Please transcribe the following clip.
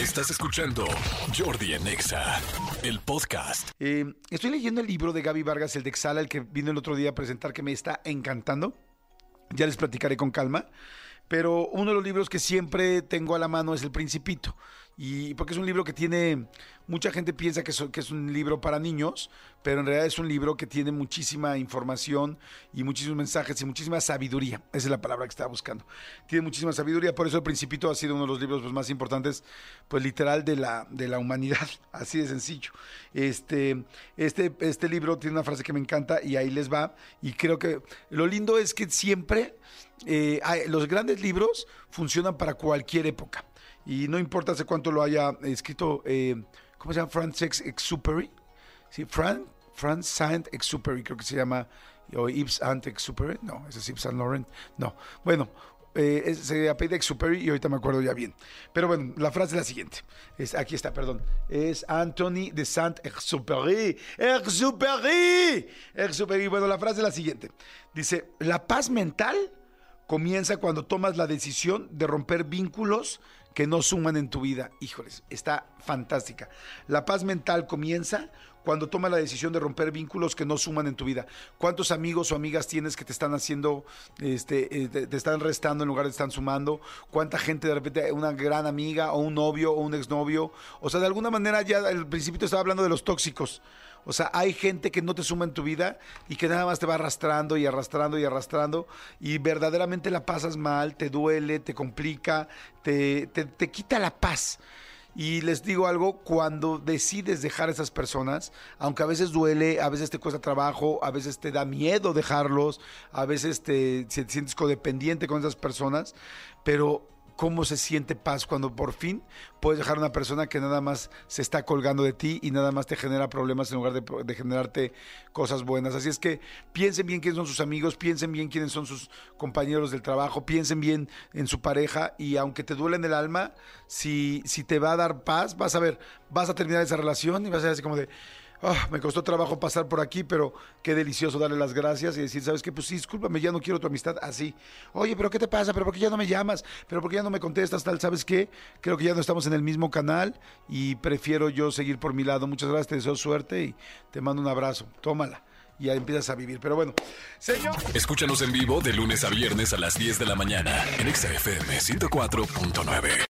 Estás escuchando Jordi en Exa, el podcast. Eh, estoy leyendo el libro de Gaby Vargas, el de el que vino el otro día a presentar, que me está encantando. Ya les platicaré con calma. Pero uno de los libros que siempre tengo a la mano es El Principito. Y porque es un libro que tiene, mucha gente piensa que que es un libro para niños, pero en realidad es un libro que tiene muchísima información y muchísimos mensajes y muchísima sabiduría. Esa es la palabra que estaba buscando. Tiene muchísima sabiduría, por eso El Principito ha sido uno de los libros pues, más importantes, pues literal, de la, de la humanidad. Así de sencillo. Este, este, este libro tiene una frase que me encanta y ahí les va. Y creo que lo lindo es que siempre eh, los grandes libros funcionan para cualquier época. Y no importa hace cuánto lo haya escrito, eh, ¿cómo se llama? Francis Exupery. Sí, Fran, Franz Saint-Exupéry, creo que se llama, o Yves Saint-Exupéry, no, ese es Yves Saint Laurent, no. Bueno, eh, se apellida Exupéry y ahorita me acuerdo ya bien. Pero bueno, la frase es la siguiente, es, aquí está, perdón, es Anthony de Saint-Exupéry, Exupéry, Exupéry. Bueno, la frase es la siguiente, dice, la paz mental comienza cuando tomas la decisión de romper vínculos que no suman en tu vida. Híjoles, está fantástica. La paz mental comienza cuando tomas la decisión de romper vínculos que no suman en tu vida. ¿Cuántos amigos o amigas tienes que te están haciendo, este, eh, te, están restando en lugar de están sumando? ¿Cuánta gente de repente, una gran amiga o un novio o un exnovio? O sea, de alguna manera ya al principio te estaba hablando de los tóxicos. O sea, hay gente que no te suma en tu vida y que nada más te va arrastrando y arrastrando y arrastrando y verdaderamente la pasas mal, te duele, te complica, te, te, quita la paz. Y les digo algo, cuando decides dejar a esas personas, aunque a veces duele, a veces te cuesta trabajo, a veces te da miedo dejarlos, a veces te, te sientes codependiente con esas personas, pero cómo se siente paz cuando por fin puedes dejar a una persona que nada más se está colgando de ti y nada más te genera problemas en lugar de, generarte cosas buenas. Así es que piensen bien quiénes son sus amigos, piensen bien quiénes son sus compañeros del trabajo, piensen bien en su pareja y aunque te duele en el alma, si, si te va a dar paz, vas a ver, vas a terminar esa relación y vas a ser así como de... "Ah, me costó trabajo pasar por aquí, pero qué delicioso darle las gracias y decir, ¿sabes qué? Pues sí, discúlpame, ya no quiero tu amistad así. Oye, pero ¿qué te pasa? ¿Pero por qué ya no me llamas? ¿Pero por qué ya no me contestas? Tal, ¿sabes qué? Creo que ya no estamos en el mismo canal y prefiero yo seguir por mi lado. Muchas gracias, te deseo suerte y te mando un abrazo. Tómala. Y ya empiezas a vivir. Pero bueno, señor. Escúchanos en vivo de lunes a viernes a las 10 de la mañana en Exa FM 104.9.